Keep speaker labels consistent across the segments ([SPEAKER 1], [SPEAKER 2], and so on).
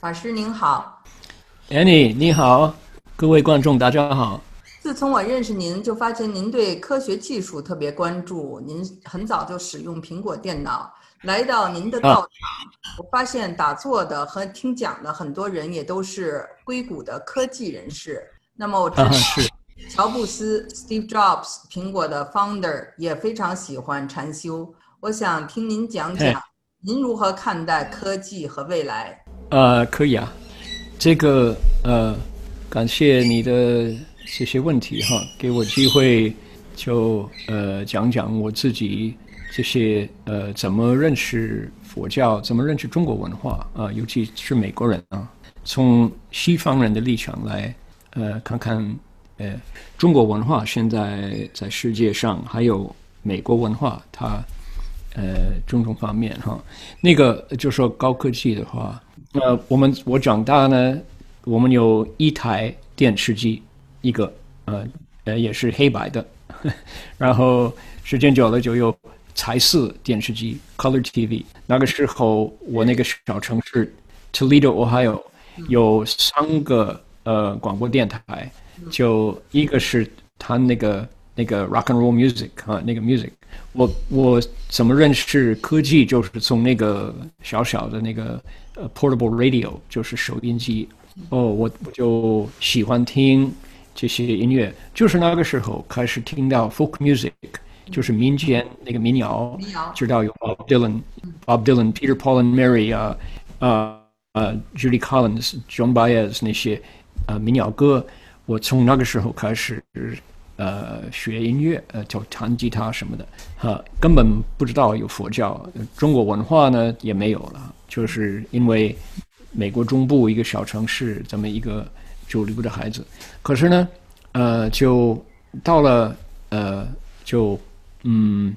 [SPEAKER 1] 法师您好
[SPEAKER 2] ，Annie 你好，各位观众大家好。
[SPEAKER 1] 自从我认识您，就发现您对科学技术特别关注。您很早就使用苹果电脑。来到您的道场，我发现打坐的和听讲的很多人也都是硅谷的科技人士。那么我知道，乔布斯 Steve Jobs 苹果的 founder 也非常喜欢禅修。我想听您讲讲，您如何看待科技和未来？
[SPEAKER 2] 呃，可以啊，这个呃，感谢你的这些问题哈，给我机会就呃讲讲我自己。这些呃，怎么认识佛教？怎么认识中国文化啊？尤其是美国人啊，从西方人的立场来呃，看看呃，中国文化现在在世界上还有美国文化，它呃种种方面哈。那个就说高科技的话，呃，我们我长大呢，我们有一台电视机，一个呃呃也是黑白的，然后时间久了就有。彩色电视机 （Color TV）。那个时候，我那个小城市 Toledo Ohio 有三个呃广播电台，就一个是他那个那个 Rock and Roll Music 啊，那个 Music。我我怎么认识科技？就是从那个小小的那个呃 Portable Radio，就是收音机。哦，我我就喜欢听这些音乐，就是那个时候开始听到 Folk Music。就是民间那个民谣，知道有 Bob Dylan、Bob Dylan、Peter Paul and Mary 啊，呃呃，Judy Collins、John Baez 那些呃民谣歌，我从那个时候开始呃学音乐，呃就弹吉他什么的，哈，根本不知道有佛教，中国文化呢也没有了，就是因为美国中部一个小城市这么一个主流的孩子，可是呢，呃，就到了呃就。嗯，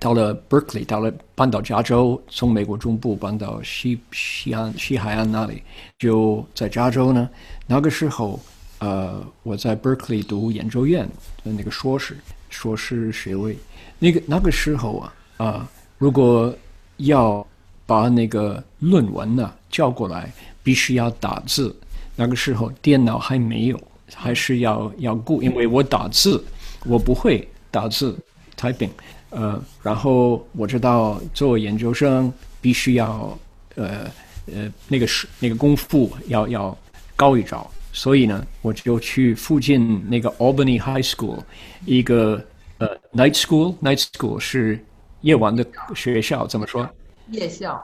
[SPEAKER 2] 到了 Berkeley，到了搬到加州，从美国中部搬到西西岸西海岸那里，就在加州呢。那个时候，呃，我在 Berkeley 读研究院的那个硕士，硕士学位。那个那个时候啊，啊，如果要把那个论文呢叫过来，必须要打字。那个时候电脑还没有，还是要要顾，因为我打字，我不会打字。typing，呃，然后我知道做研究生必须要，呃呃，那个是那个功夫要要高一招，所以呢，我就去附近那个 Albany High School，一个呃 night school，night school 是夜晚的学校，怎么说？
[SPEAKER 1] 夜校。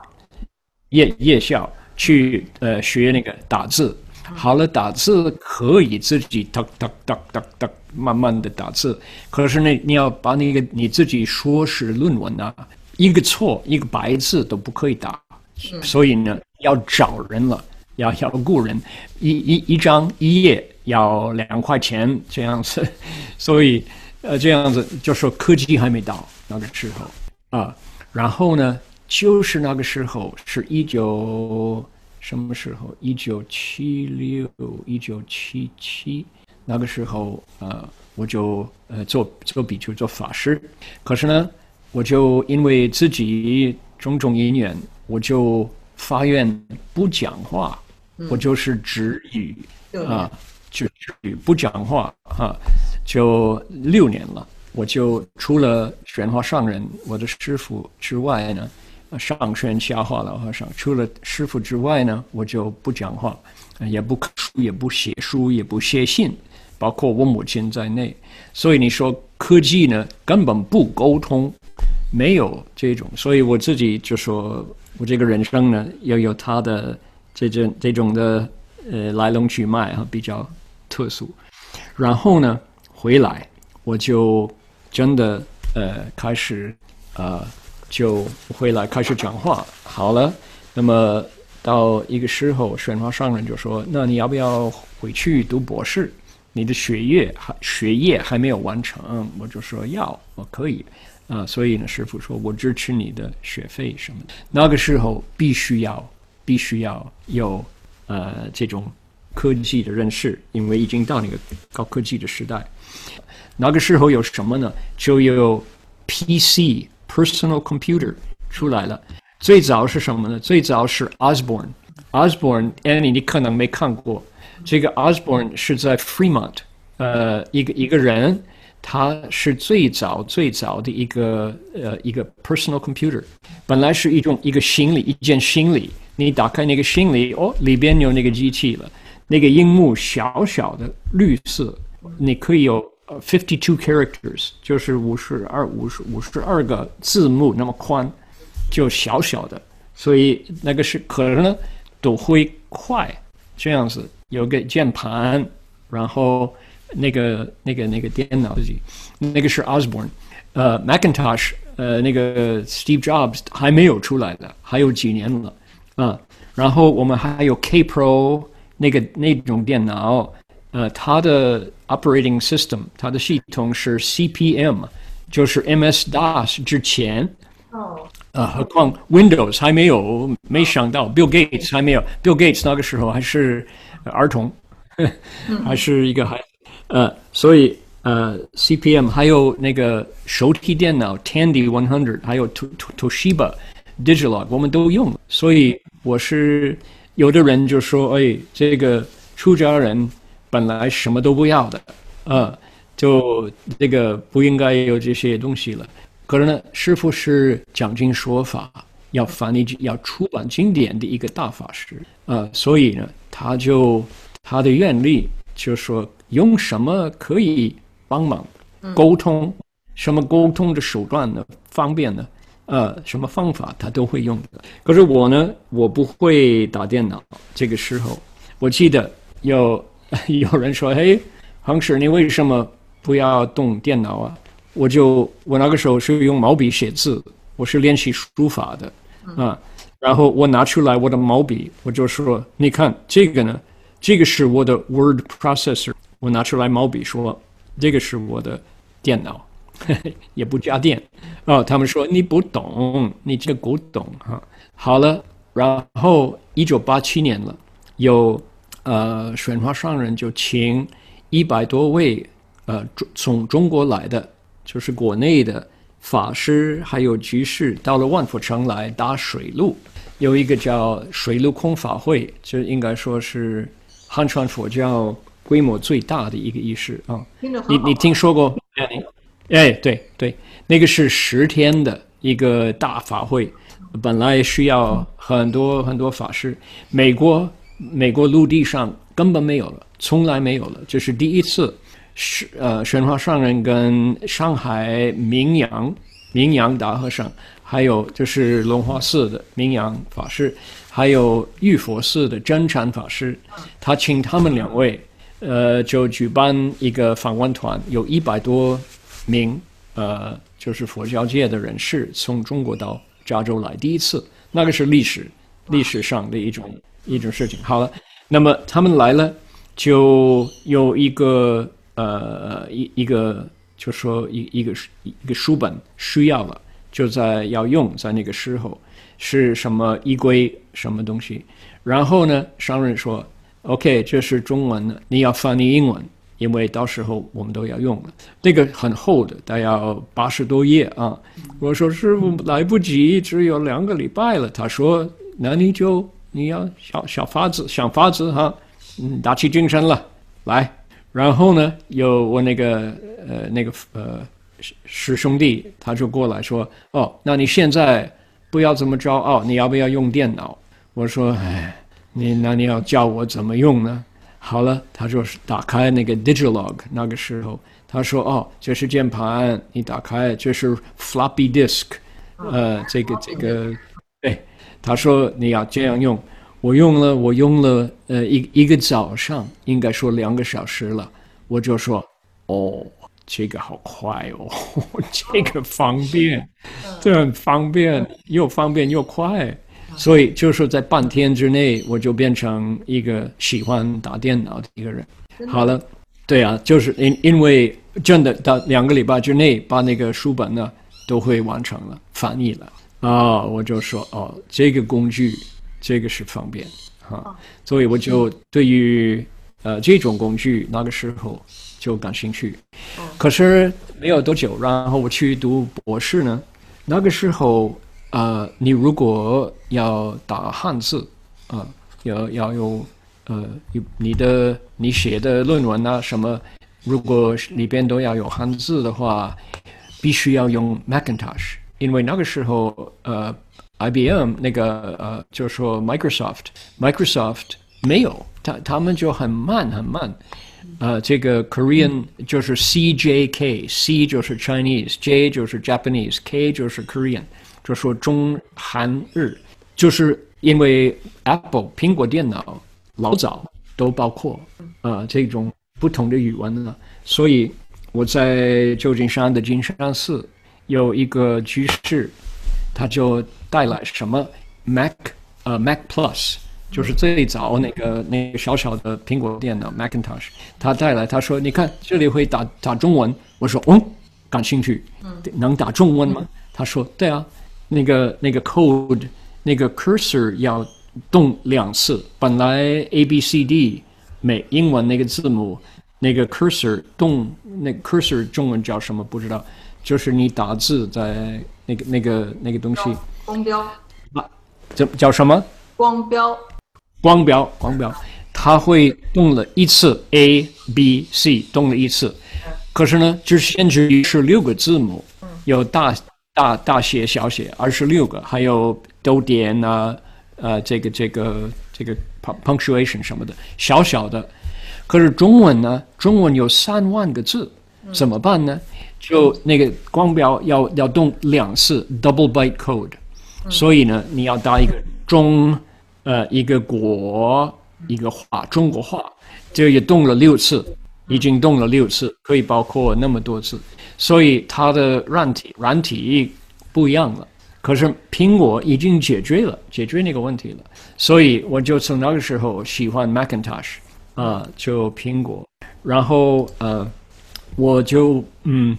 [SPEAKER 2] 夜夜校去呃学那个打字。好了，打字可以自己哒哒哒哒哒慢慢的打字，可是呢，你要把那个你自己说是论文啊，一个错一个白字都不可以打，所以呢，要找人了，要要雇人，一一一张一页要两块钱这样子，所以呃这样子就说科技还没到那个时候啊，然后呢，就是那个时候是一九。什么时候？一九七六、一九七七那个时候，呃，我就呃做做比丘、做法师。可是呢，我就因为自己种种因缘，我就发愿不讲话，我就是止语啊，就止语不讲话啊，就六年了。我就除了玄化上人我的师傅之外呢。上宣下化了和尚，除了师傅之外呢，我就不讲话，也不书，也不写书，也不写信，包括我母亲在内。所以你说科技呢，根本不沟通，没有这种。所以我自己就说，我这个人生呢，要有他的这种这种的呃来龙去脉啊，比较特殊。然后呢，回来我就真的呃开始呃。就回来开始讲话。好了，那么到一个时候，玄华上人就说：“那你要不要回去读博士？你的学业还学业还没有完成。”我就说：“要，我可以。”啊，所以呢，师傅说我支持你的学费什么的。那个时候必须要必须要有呃这种科技的认识，因为已经到那个高科技的时代。那个时候有什么呢？就有 PC。Personal computer 出来了，最早是什么呢？最早是 Osborne Osborne，Annie 你可能没看过，这个 Osborne 是在 Fremont，呃，一个一个人，它是最早最早的一个呃一个 personal computer，本来是一种一个行李一件行李，你打开那个行李，哦，里边有那个机器了，那个荧幕小小的绿色，你可以有呃 fifty two characters，就是五十二五十五十二个字幕那么宽，就小小的，所以那个是可能呢都会快这样子，有个键盘，然后那个那个那个电脑自己，那个是 Osborne，呃，Macintosh，呃，那个 Steve Jobs 还没有出来的，还有几年了啊。然后我们还有 K Pro 那个那种电脑，呃，它的 operating system 它的系统是 CPM，就是 MS DOS 之前。
[SPEAKER 1] 哦，
[SPEAKER 2] 呃，何况 Windows 还没有，没想到 Bill Gates 还没有，Bill Gates 那个时候还是儿童，还是一个孩，呃，所以呃，CPM 还有那个手提电脑 Tandy One Hundred，还有 To To Toshiba Digilog，我们都用，所以我是有的人就说，哎，这个出家人本来什么都不要的，呃，就这个不应该有这些东西了。可是呢，师傅是讲经说法，要翻译、要出版经典的一个大法师，呃，所以呢，他就他的愿力就说用什么可以帮忙沟通，什么沟通的手段呢？方便呢？呃，什么方法他都会用的。可是我呢，我不会打电脑。这个时候，我记得有 有人说：“嘿，黄师，你为什么不要动电脑啊？”我就我那个时候是用毛笔写字，我是练习书法的啊。然后我拿出来我的毛笔，我就说：“你看这个呢，这个是我的 word processor。”我拿出来毛笔说：“这个是我的电脑，也不加电。”哦，他们说你不懂，你这个古董哈。好了，然后一九八七年了，有呃水华上人就请一百多位呃从中国来的。就是国内的法师还有居士到了万佛城来打水路，有一个叫水陆空法会，就应该说是汉传佛教规模最大的一个仪式啊。你你听说过？哎，对对，那个是十天的一个大法会，本来需要很多很多法师，美国美国陆地上根本没有了，从来没有了，这是第一次。是呃，神华上人跟上海明阳明阳大和尚，还有就是龙华寺的明阳法师，还有玉佛寺的真禅法师，他请他们两位，呃，就举办一个访问团，有一百多名呃，就是佛教界的人士从中国到加州来，第一次，那个是历史历史上的一种一种事情。好了，那么他们来了，就有一个。呃，一一个就说一一个一个书本需要了，就在要用在那个时候是什么依规什么东西，然后呢，商人说，OK，这是中文的，你要翻译英文，因为到时候我们都要用了。那个很厚的，大概要八十多页啊。我说师傅来不及，只有两个礼拜了。他说，那你就你要想想法子，想法子哈，嗯，打起精神了，来。然后呢，有我那个呃那个呃师兄弟，他就过来说：“哦，那你现在不要这么骄傲，你要不要用电脑？”我说：“哎，你那你要教我怎么用呢？”好了，他说是打开那个 Digilog，那个时候他说：“哦，这是键盘，你打开这是 Floppy Disk，呃，这个这个，对，他说你要这样用。”我用了，我用了，呃，一一个早上，应该说两个小时了。我就说，哦，这个好快哦，这个方便，这很方便，又方便又快。所以就是在半天之内，我就变成一个喜欢打电脑的一个人。好了，对啊，就是因因为真的到两个礼拜之内，把那个书本呢都会完成了，翻译了啊，我就说哦，这个工具。这个是方便，哈，所以我就对于呃这种工具那个时候就感兴趣。可是没有多久，然后我去读博士呢，那个时候呃，你如果要打汉字啊，要要有呃，有你的你写的论文啊什么，如果里边都要有汉字的话，必须要用 Macintosh，因为那个时候呃，IBM 那个呃，就是说 Microsoft，Microsoft 没有，他他们就很慢很慢。呃，这个 Korean 就是 CJK，C 就是 Chinese，J 就是 Japanese，K 就是 Korean，就说中韩日，就是因为 Apple 苹果电脑老早都包括呃这种不同的语文了，所以我在旧金山的金山寺有一个居士，他就带来什么 Mac 呃 Mac Plus。就是最早那个那个小小的苹果电脑 Macintosh，他带来，他说：“你看这里会打打中文。”我说：“嗯，感兴趣，能打中文吗？”他说：“对啊，那个那个 code 那个 cursor 要动两次，本来 A B C D 每英文那个字母那个 cursor 动，那 cursor 中文叫什么不知道，就是你打字在那个那个那个东西，
[SPEAKER 1] 光标。
[SPEAKER 2] 啊，叫叫什么？
[SPEAKER 1] 光标。”
[SPEAKER 2] 光标，光标，它会动了一次，A、B、C 动了一次，可是呢，就是限制于是六个字母，有大大大写、小写，二十六个，还有逗点啊，呃，这个这个这个 punctuation 什么的，小小的。可是中文呢，中文有三万个字，怎么办呢？就那个光标要要动两次，double byte code，所以呢，你要打一个中。呃，一个国，一个话，中国话，这也动了六次，已经动了六次，可以包括那么多次，所以它的软体软体不一样了。可是苹果已经解决了，解决那个问题了，所以我就从那个时候喜欢 Macintosh 啊，就苹果。然后呃，我就嗯，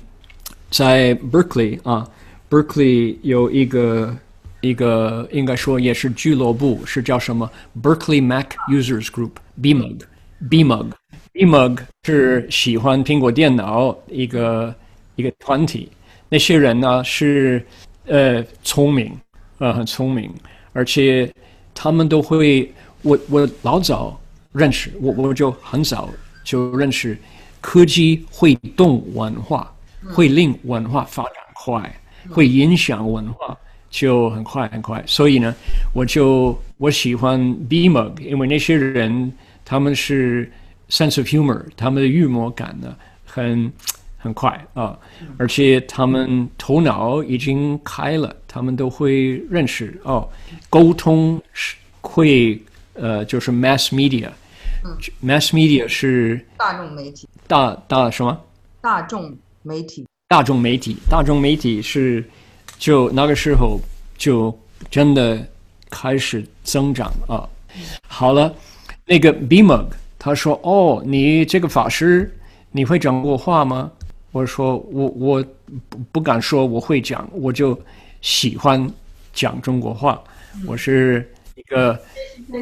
[SPEAKER 2] 在 Berkeley 啊，Berkeley 有一个。一个应该说也是俱乐部，是叫什么 Berkeley Mac Users Group，BMUG，BMUG Group（BMUG）？BMUG，BMUG 是喜欢苹果电脑一个一个团体。那些人呢是呃聪明，呃很聪明，而且他们都会。我我老早认识，我我就很早就认识，科技会动文化，会令文化发展快，会影响文化。就很快很快，所以呢，我就我喜欢 BMUG，因为那些人他们是 sense of humor，他们的幽默感呢很很快啊，而且他们头脑已经开了，他们都会认识哦，沟通是会呃就是 mass media，mass media 是
[SPEAKER 1] 大众媒体，
[SPEAKER 2] 大大什么？
[SPEAKER 1] 大众媒体，
[SPEAKER 2] 大众媒体，大众媒体是。就那个时候，就真的开始增长啊。好了，那个 Bimug 他说：“哦，你这个法师，你会讲过话吗？”我说：“我我不不敢说我会讲，我就喜欢讲中国话。我是一个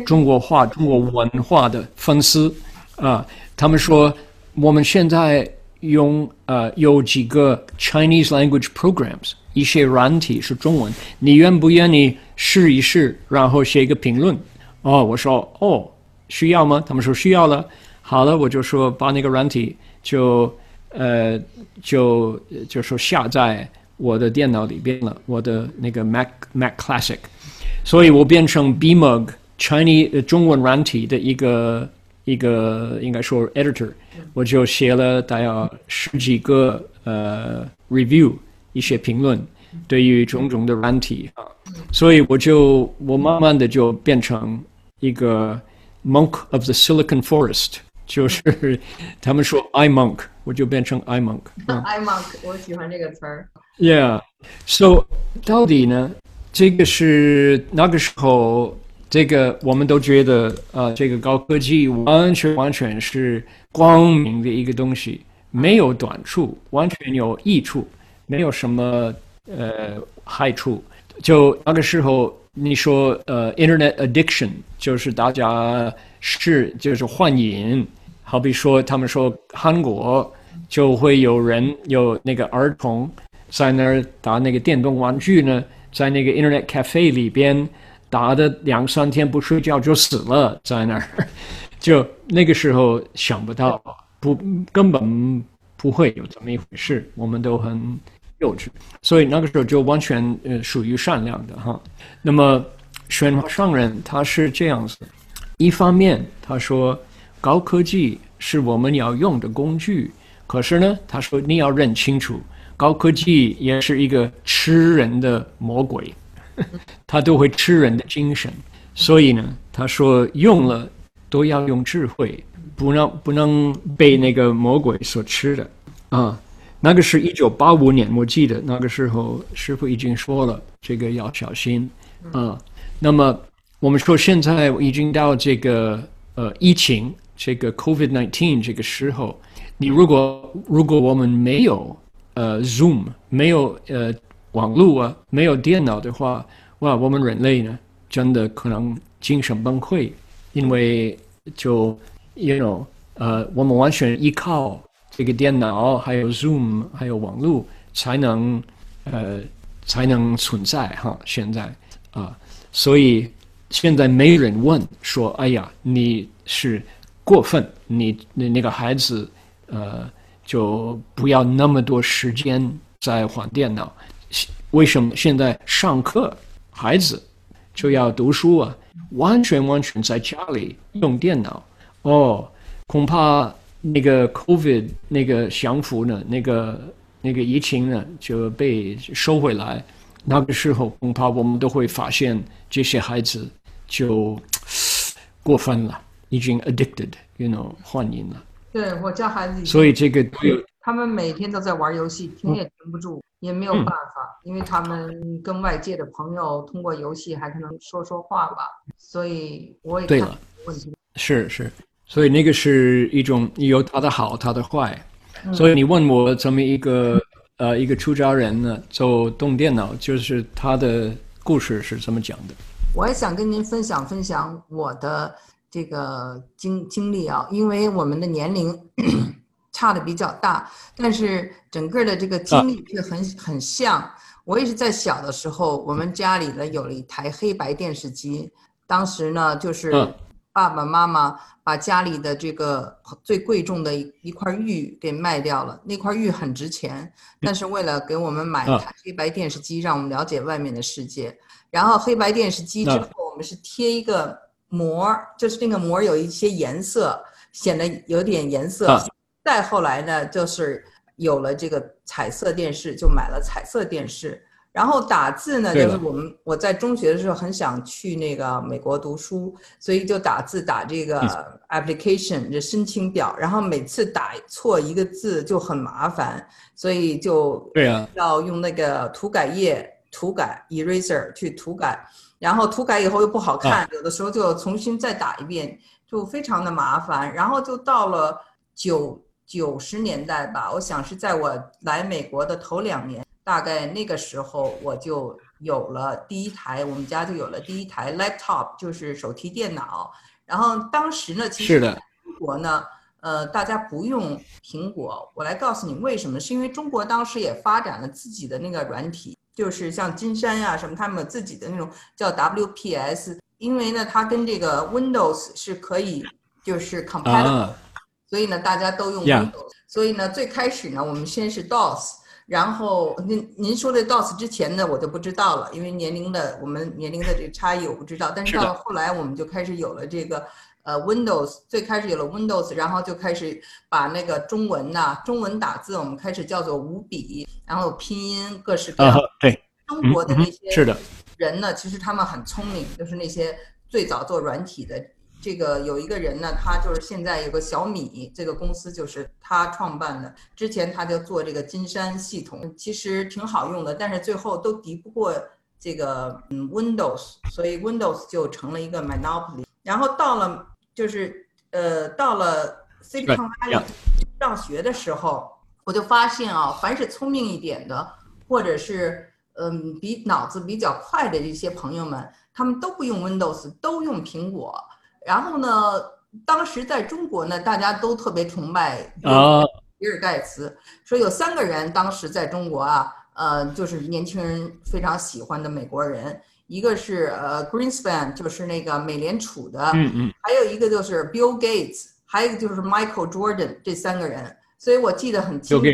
[SPEAKER 2] 中国话、中国文化的粉丝啊。”他们说我们现在用呃有几个 Chinese language programs。一些软体是中文，你愿不愿意试一试，然后写一个评论？哦，我说哦，需要吗？他们说需要了。好了，我就说把那个软体就呃就就说下在我的电脑里边了，我的那个 Mac Mac Classic，所以我变成 BMUG Chinese 中文软体的一个一个应该说 editor，我就写了大约十几个呃 review。一些评论，对于种种的软体啊，所以我就我慢慢的就变成一个 monk of the Silicon Forest，就是他们说 I monk，我就变成 I monk。
[SPEAKER 1] I monk，我喜欢这个词儿。
[SPEAKER 2] Yeah，so 到底呢？这个是那个时候，这个我们都觉得啊，这个高科技完全完全是光明的一个东西，没有短处，完全有益处。没有什么呃害处，就那个时候你说呃，Internet addiction 就是大家是就是幻瘾，好比说他们说韩国就会有人有那个儿童在那儿打那个电动玩具呢，在那个 Internet cafe 里边打的两三天不睡觉就死了，在那儿，就那个时候想不到，不根本不会有这么一回事，我们都很幼稚，所以那个时候就完全呃属于善良的哈。那么玄华上人他是这样子，一方面他说高科技是我们要用的工具，可是呢，他说你要认清楚。高科技也是一个吃人的魔鬼，他都会吃人的精神，所以呢，他说用了都要用智慧，不能不能被那个魔鬼所吃的啊。那个是一九八五年，我记得那个时候师傅已经说了，这个要小心啊。那么我们说现在已经到这个呃疫情这个 COVID nineteen 这个时候，你如果如果我们没有呃，Zoom 没有呃网络啊，没有电脑的话，哇，我们人类呢，真的可能精神崩溃，因为就，you know，呃，我们完全依靠这个电脑，还有 Zoom，还有网络，才能呃才能存在哈。现在啊，所以现在没人问说，哎呀，你是过分，你你那个孩子呃。就不要那么多时间在玩电脑。为什么现在上课孩子就要读书啊？完全完全在家里用电脑哦，恐怕那个 COVID 那个降服呢，那个那个疫情呢就被收回来。那个时候恐怕我们都会发现这些孩子就过分了，已经 addicted，you know，欢迎了。
[SPEAKER 1] 对我家孩子，
[SPEAKER 2] 所以这个
[SPEAKER 1] 他们每天都在玩游戏，停也停不住，也没有办法，因为他们跟外界的朋友通过游戏还可能说说话吧。所以我也
[SPEAKER 2] 对了，
[SPEAKER 1] 问题
[SPEAKER 2] 是是，所以那个是一种有他的好，他的坏。所以你问我这么一个呃一个出家人呢，就动电脑，就是他的故事是怎么讲的？
[SPEAKER 1] 我也想跟您分享分享我的。这个经经历啊，因为我们的年龄 差的比较大，但是整个的这个经历却很很像。我也是在小的时候，我们家里呢有了一台黑白电视机，当时呢就是爸爸妈妈把家里的这个最贵重的一一块玉给卖掉了，那块玉很值钱，但是为了给我们买一台黑白电视机，让我们了解外面的世界。然后黑白电视机之后，我们是贴一个。膜就是那个膜有一些颜色，显得有点颜色。再后来呢，就是有了这个彩色电视，就买了彩色电视。然后打字呢，就是我们我在中学的时候很想去那个美国读书，所以就打字打这个 application 这申请表，然后每次打错一个字就很麻烦，所以就
[SPEAKER 2] 对啊，
[SPEAKER 1] 要用那个涂改液涂改 eraser 去涂改。然后涂改以后又不好看，有的时候就重新再打一遍，就非常的麻烦。然后就到了九九十年代吧，我想是在我来美国的头两年，大概那个时候我就有了第一台，我们家就有了第一台 laptop，就是手提电脑。然后当时呢，其实中国呢，呃，大家不用苹果，我来告诉你为什么，是因为中国当时也发展了自己的那个软体。就是像金山呀什么，他们自己的那种叫 WPS，因为呢，它跟这个 Windows 是可以就是 compatible，所以呢，大家都用 Windows。所以呢，最开始呢，我们先是 DOS，然后您您说的 DOS 之前呢，我就不知道了，因为年龄的我们年龄的这个差异我不知道。但是到了后来，我们就开始有了这个。呃，Windows 最开始有了 Windows，然后就开始把那个中文呐，中文打字我们开始叫做五笔，然后拼音各式各样。
[SPEAKER 2] 对，
[SPEAKER 1] 中国的那些
[SPEAKER 2] 是的
[SPEAKER 1] 人呢，其实他们很聪明，就是那些最早做软体的。这个有一个人呢，他就是现在有个小米这个公司，就是他创办的。之前他就做这个金山系统，其实挺好用的，但是最后都敌不过这个嗯 Windows，所以 Windows 就成了一个 monopoly。然后到了。就是呃，到了 Silicon Valley 上学的时候，我就发现啊，凡是聪明一点的，或者是嗯比脑子比较快的一些朋友们，他们都不用 Windows，都用苹果。然后呢，当时在中国呢，大家都特别崇拜比尔盖茨，说有三个人当时在中国啊，呃，就是年轻人非常喜欢的美国人。一个是呃 Greenspan，就是那个美联储的，
[SPEAKER 2] 嗯嗯，
[SPEAKER 1] 还有一个就是 Bill Gates，还有一个就是 Michael Jordan，这三个人，所以我记得很清楚。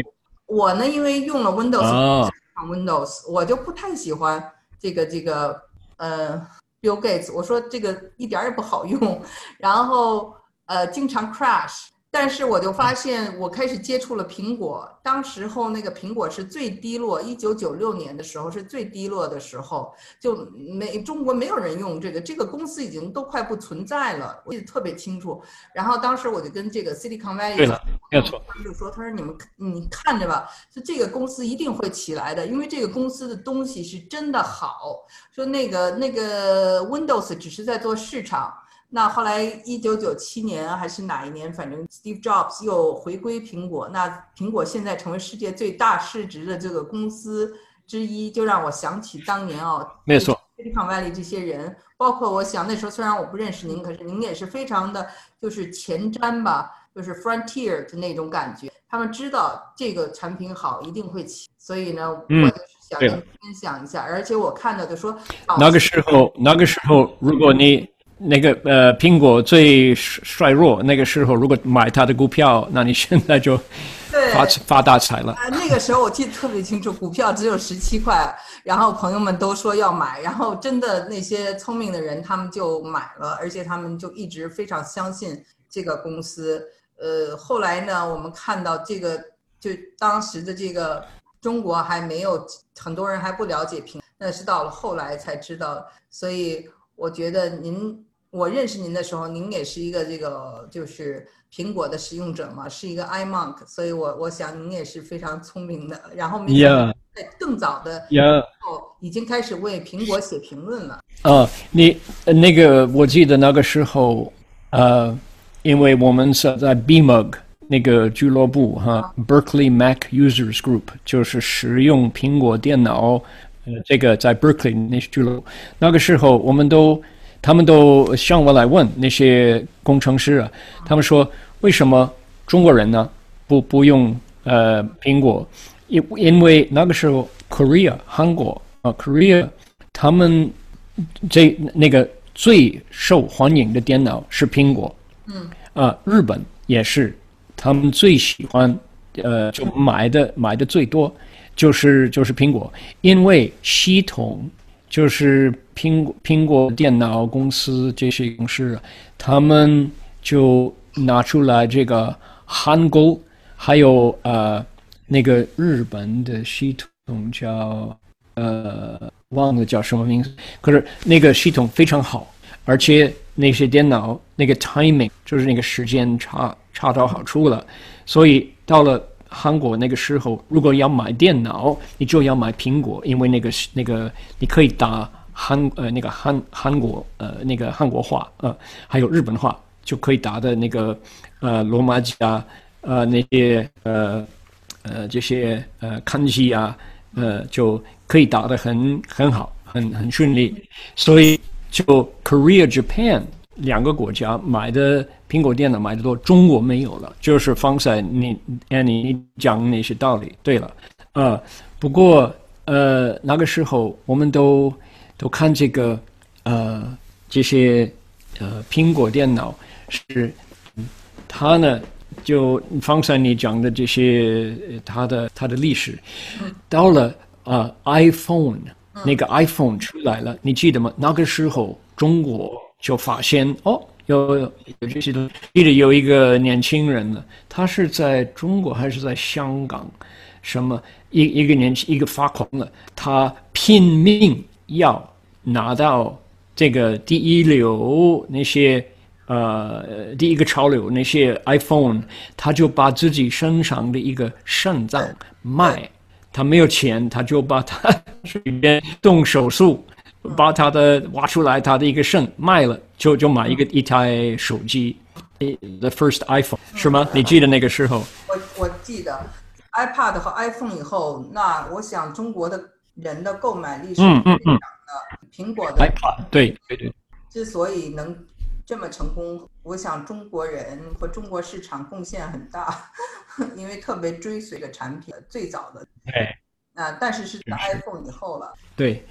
[SPEAKER 1] 我呢，因为用了 Windows，用 Windows，我就不太喜欢这个这个呃 Bill Gates，我说这个一点也不好用，然后呃经常 crash。但是我就发现，我开始接触了苹果。当时候那个苹果是最低落，一九九六年的时候是最低落的时候，就没中国没有人用这个，这个公司已经都快不存在了，我记得特别清楚。然后当时我就跟这个 Silicon Valley
[SPEAKER 2] 对了，没错，
[SPEAKER 1] 就说，他说你们你看着吧，就这个公司一定会起来的，因为这个公司的东西是真的好。说那个那个 Windows 只是在做市场。那后来，一九九七年还是哪一年？反正 Steve Jobs 又回归苹果。那苹果现在成为世界最大市值的这个公司之一，就让我想起当年哦，
[SPEAKER 2] 没错
[SPEAKER 1] ，Silicon Valley 这些人，包括我想那时候虽然我不认识您，可是您也是非常的，就是前瞻吧，就是 Frontier 的那种感觉。他们知道这个产品好，一定会起，所以呢，我就是想跟分享一下。而且我看到就说，
[SPEAKER 2] 那个时候，那个时候，如果你。那个呃，苹果最衰弱那个时候，如果买它的股票，那你现在就发发大财了。
[SPEAKER 1] 啊，那个时候我记得特别清楚，股票只有十七块，然后朋友们都说要买，然后真的那些聪明的人他们就买了，而且他们就一直非常相信这个公司。呃，后来呢，我们看到这个，就当时的这个中国还没有很多人还不了解苹，那是到了后来才知道，所以我觉得您。我认识您的时候，您也是一个这个就是苹果的使用者嘛，是一个 iMonk，所以我我想您也是非常聪明的。然后在更早的时候已经开始为苹果写评论了。
[SPEAKER 2] 啊，你那个我记得那个时候，呃，因为我们是在 BMUG 那个俱乐部哈，Berkeley Mac Users Group，就是使用苹果电脑，呃，这个在 Berkeley 那俱乐部，那个时候我们都。他们都向我来问那些工程师啊，他们说为什么中国人呢不不用呃苹果？因因为那个时候 Korea 韩国啊 Korea 他们这那个最受欢迎的电脑是苹果，
[SPEAKER 1] 嗯
[SPEAKER 2] 啊日本也是他们最喜欢呃就买的买的最多就是就是苹果，因为系统。就是苹果苹果电脑公司这些公司，他们就拿出来这个韩国，还有呃那个日本的系统叫呃忘了叫什么名字，可是那个系统非常好，而且那些电脑那个 timing 就是那个时间差差到好处了，所以到了。韩国那个时候，如果要买电脑，你就要买苹果，因为那个是那个你可以打韩呃那个韩韩国呃那个韩国话呃还有日本话就可以打的那个呃罗马字啊呃那些呃呃这些呃看机啊呃就可以打得很很好很很顺利，所以就 Korea Japan。两个国家买的苹果电脑买的多，中国没有了，就是方才你哎你讲那些道理。对了，呃，不过呃那个时候我们都都看这个呃这些呃苹果电脑是它呢就方才你讲的这些它的它的历史，到了啊 iPhone 那个 iPhone 出来了，你记得吗？那个时候中国。就发现哦，有有这些东西。记得有一个年轻人呢，他是在中国还是在香港？什么一一个年轻一个发狂了，他拼命要拿到这个第一流那些呃第一个潮流那些 iPhone，他就把自己身上的一个肾脏卖，他没有钱，他就把他 随便动手术。把他的挖出来，他的一个肾卖了，就就买一个一台手机，the first iPhone 是吗？你记得那个时候？
[SPEAKER 1] 我我记得，iPad 和 iPhone 以后，那我想中国的人的购买力是
[SPEAKER 2] 嗯嗯嗯
[SPEAKER 1] 的。苹果的
[SPEAKER 2] iPad 对对对，
[SPEAKER 1] 之所以能这么成功，我想中国人和中国市场贡献很大，因为特别追随的产品最早的。
[SPEAKER 2] 对。
[SPEAKER 1] 啊，但是是 iPhone 以后了。
[SPEAKER 2] 对。